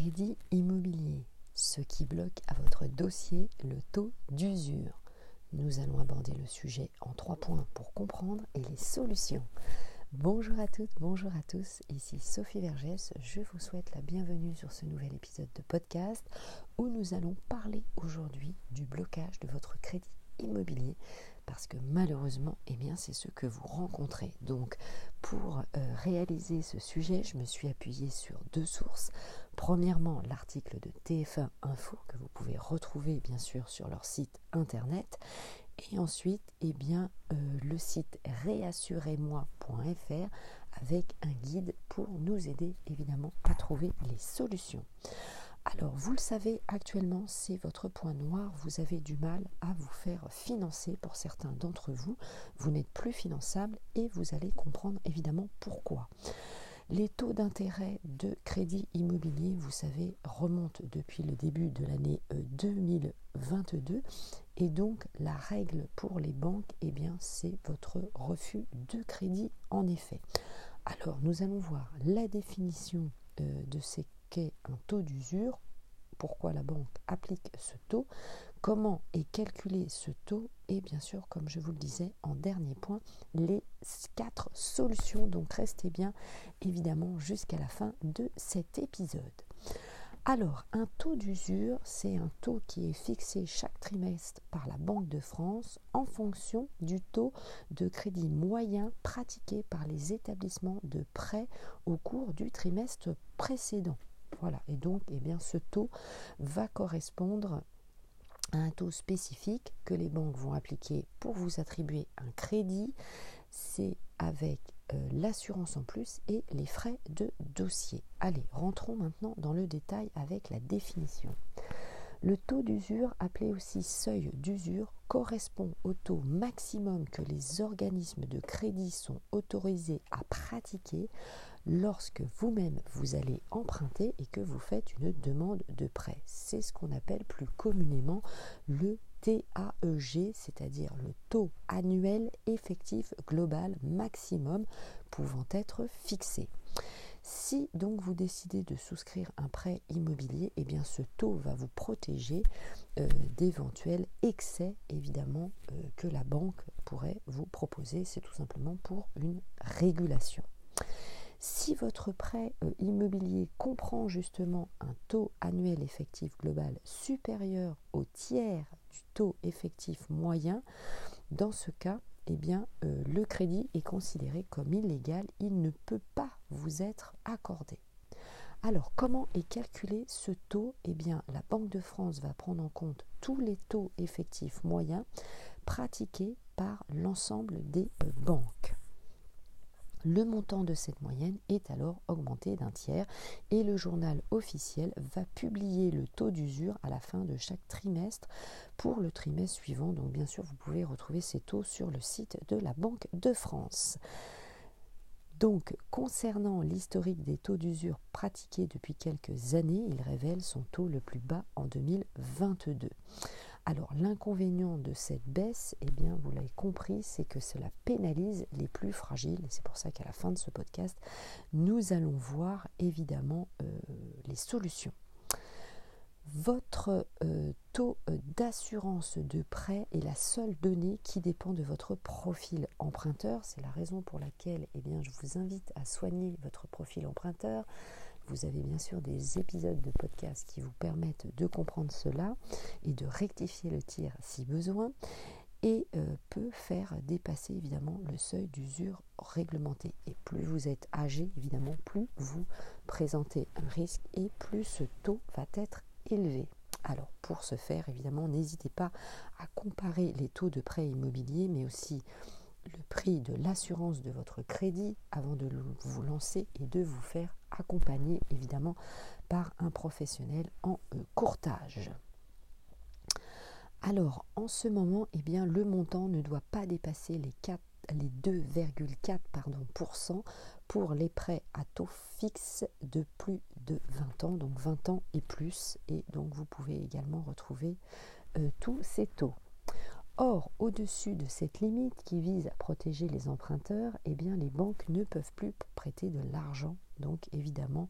crédit immobilier, ce qui bloque à votre dossier le taux d'usure. Nous allons aborder le sujet en trois points pour comprendre et les solutions. Bonjour à toutes, bonjour à tous, ici Sophie Vergès, je vous souhaite la bienvenue sur ce nouvel épisode de podcast où nous allons parler aujourd'hui du blocage de votre crédit immobilier parce que malheureusement, eh bien, c'est ce que vous rencontrez. Donc, pour euh, réaliser ce sujet, je me suis appuyée sur deux sources. Premièrement, l'article de TF1 Info que vous pouvez retrouver bien sûr sur leur site internet. Et ensuite, eh bien, euh, le site réassurez-moi.fr avec un guide pour nous aider évidemment à trouver les solutions. Alors, vous le savez, actuellement, c'est votre point noir. Vous avez du mal à vous faire financer pour certains d'entre vous. Vous n'êtes plus finançable et vous allez comprendre évidemment pourquoi. Les taux d'intérêt de crédit immobilier, vous savez, remontent depuis le début de l'année 2022 euh, et donc la règle pour les banques, eh bien, c'est votre refus de crédit en effet. Alors, nous allons voir la définition euh, de ces qu'est un taux d'usure, pourquoi la banque applique ce taux, comment est calculé ce taux et bien sûr, comme je vous le disais en dernier point, les quatre solutions. Donc restez bien évidemment jusqu'à la fin de cet épisode. Alors, un taux d'usure, c'est un taux qui est fixé chaque trimestre par la Banque de France en fonction du taux de crédit moyen pratiqué par les établissements de prêt au cours du trimestre précédent. Voilà, et donc eh bien, ce taux va correspondre un taux spécifique que les banques vont appliquer pour vous attribuer un crédit. C'est avec euh, l'assurance en plus et les frais de dossier. Allez, rentrons maintenant dans le détail avec la définition. Le taux d'usure, appelé aussi seuil d'usure, correspond au taux maximum que les organismes de crédit sont autorisés à pratiquer lorsque vous-même vous allez emprunter et que vous faites une demande de prêt. C'est ce qu'on appelle plus communément le TAEG, c'est-à-dire le taux annuel effectif global maximum pouvant être fixé. Si donc vous décidez de souscrire un prêt immobilier, eh bien ce taux va vous protéger euh, d'éventuels excès évidemment euh, que la banque pourrait vous proposer. C'est tout simplement pour une régulation. Si votre prêt euh, immobilier comprend justement un taux annuel effectif global supérieur au tiers du taux effectif moyen, dans ce cas, eh bien, euh, le crédit est considéré comme illégal, il ne peut pas vous être accordé. Alors, comment est calculé ce taux? Eh la Banque de France va prendre en compte tous les taux effectifs moyens pratiqués par l'ensemble des euh, banques. Le montant de cette moyenne est alors augmenté d'un tiers et le journal officiel va publier le taux d'usure à la fin de chaque trimestre pour le trimestre suivant. Donc bien sûr, vous pouvez retrouver ces taux sur le site de la Banque de France. Donc, concernant l'historique des taux d'usure pratiqués depuis quelques années, il révèle son taux le plus bas en 2022. Alors l'inconvénient de cette baisse, eh bien vous l'avez compris, c'est que cela pénalise les plus fragiles. C'est pour ça qu'à la fin de ce podcast, nous allons voir évidemment euh, les solutions. Votre euh, taux euh, d'assurance de prêt est la seule donnée qui dépend de votre profil emprunteur. C'est la raison pour laquelle eh je vous invite à soigner votre profil emprunteur, vous avez bien sûr des épisodes de podcast qui vous permettent de comprendre cela et de rectifier le tir si besoin et euh, peut faire dépasser évidemment le seuil d'usure réglementé. Et plus vous êtes âgé, évidemment, plus vous présentez un risque et plus ce taux va être élevé. Alors pour ce faire, évidemment, n'hésitez pas à comparer les taux de prêt immobilier, mais aussi le prix de l'assurance de votre crédit avant de vous lancer et de vous faire accompagner évidemment par un professionnel en euh, courtage. Alors en ce moment, eh bien, le montant ne doit pas dépasser les, les 2,4% pour les prêts à taux fixe de plus de 20 ans, donc 20 ans et plus. Et donc vous pouvez également retrouver euh, tous ces taux. Or, au-dessus de cette limite qui vise à protéger les emprunteurs, eh bien, les banques ne peuvent plus prêter de l'argent. Donc, évidemment,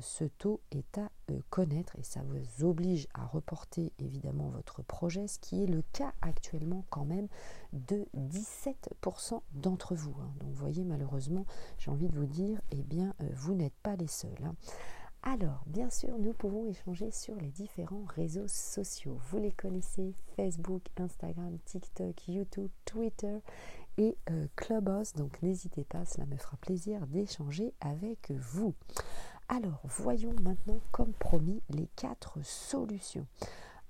ce taux est à connaître et ça vous oblige à reporter évidemment votre projet, ce qui est le cas actuellement quand même de 17% d'entre vous. Hein. Donc voyez malheureusement, j'ai envie de vous dire, eh bien vous n'êtes pas les seuls. Hein. Alors, bien sûr, nous pouvons échanger sur les différents réseaux sociaux. Vous les connaissez, Facebook, Instagram, TikTok, YouTube, Twitter et euh, Clubhouse. Donc n'hésitez pas, cela me fera plaisir d'échanger avec vous. Alors, voyons maintenant, comme promis, les quatre solutions.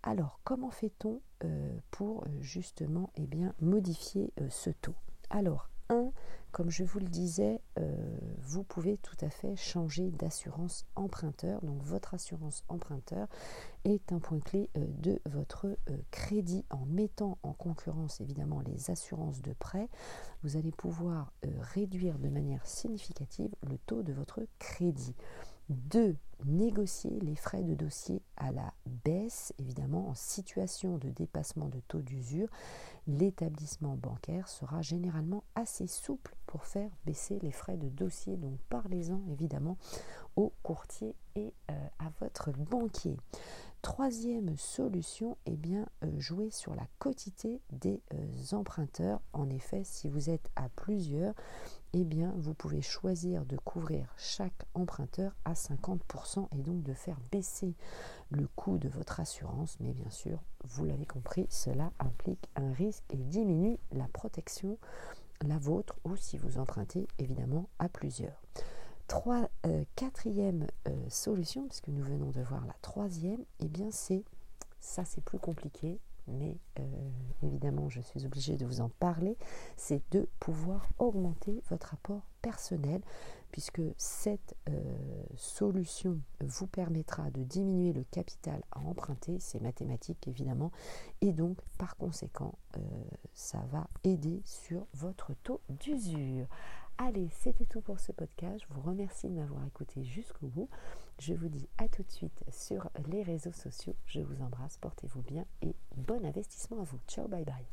Alors, comment fait-on euh, pour euh, justement eh bien, modifier ce taux? Alors, 1, comme je vous le disais, euh, vous pouvez tout à fait changer d'assurance emprunteur. Donc votre assurance emprunteur est un point clé euh, de votre euh, crédit. En mettant en concurrence évidemment les assurances de prêt, vous allez pouvoir réduire de manière significative le taux de votre crédit. 2. Négocier les frais de dossier à la baisse, évidemment en situation de dépassement de taux d'usure. L'établissement bancaire sera généralement assez souple pour faire baisser les frais de dossier. Donc parlez-en évidemment au courtier et euh, à votre banquier. Troisième solution, eh bien, euh, jouer sur la quotité des euh, emprunteurs. En effet, si vous êtes à plusieurs, eh bien, vous pouvez choisir de couvrir chaque emprunteur à 50% et donc de faire baisser le coût de votre assurance. Mais bien sûr, vous l'avez compris, cela implique un risque et diminue la protection, la vôtre, ou si vous empruntez évidemment à plusieurs. Euh, quatrième euh, solution, puisque nous venons de voir la troisième, eh bien c'est, ça c'est plus compliqué, mais euh, évidemment je suis obligée de vous en parler, c'est de pouvoir augmenter votre apport personnel, puisque cette solution vous permettra de diminuer le capital à emprunter, c'est mathématique évidemment, et donc par conséquent ça va aider sur votre taux d'usure. Allez, c'était tout pour ce podcast. Je vous remercie de m'avoir écouté jusqu'au bout. Je vous dis à tout de suite sur les réseaux sociaux. Je vous embrasse, portez-vous bien et bon investissement à vous. Ciao, bye bye.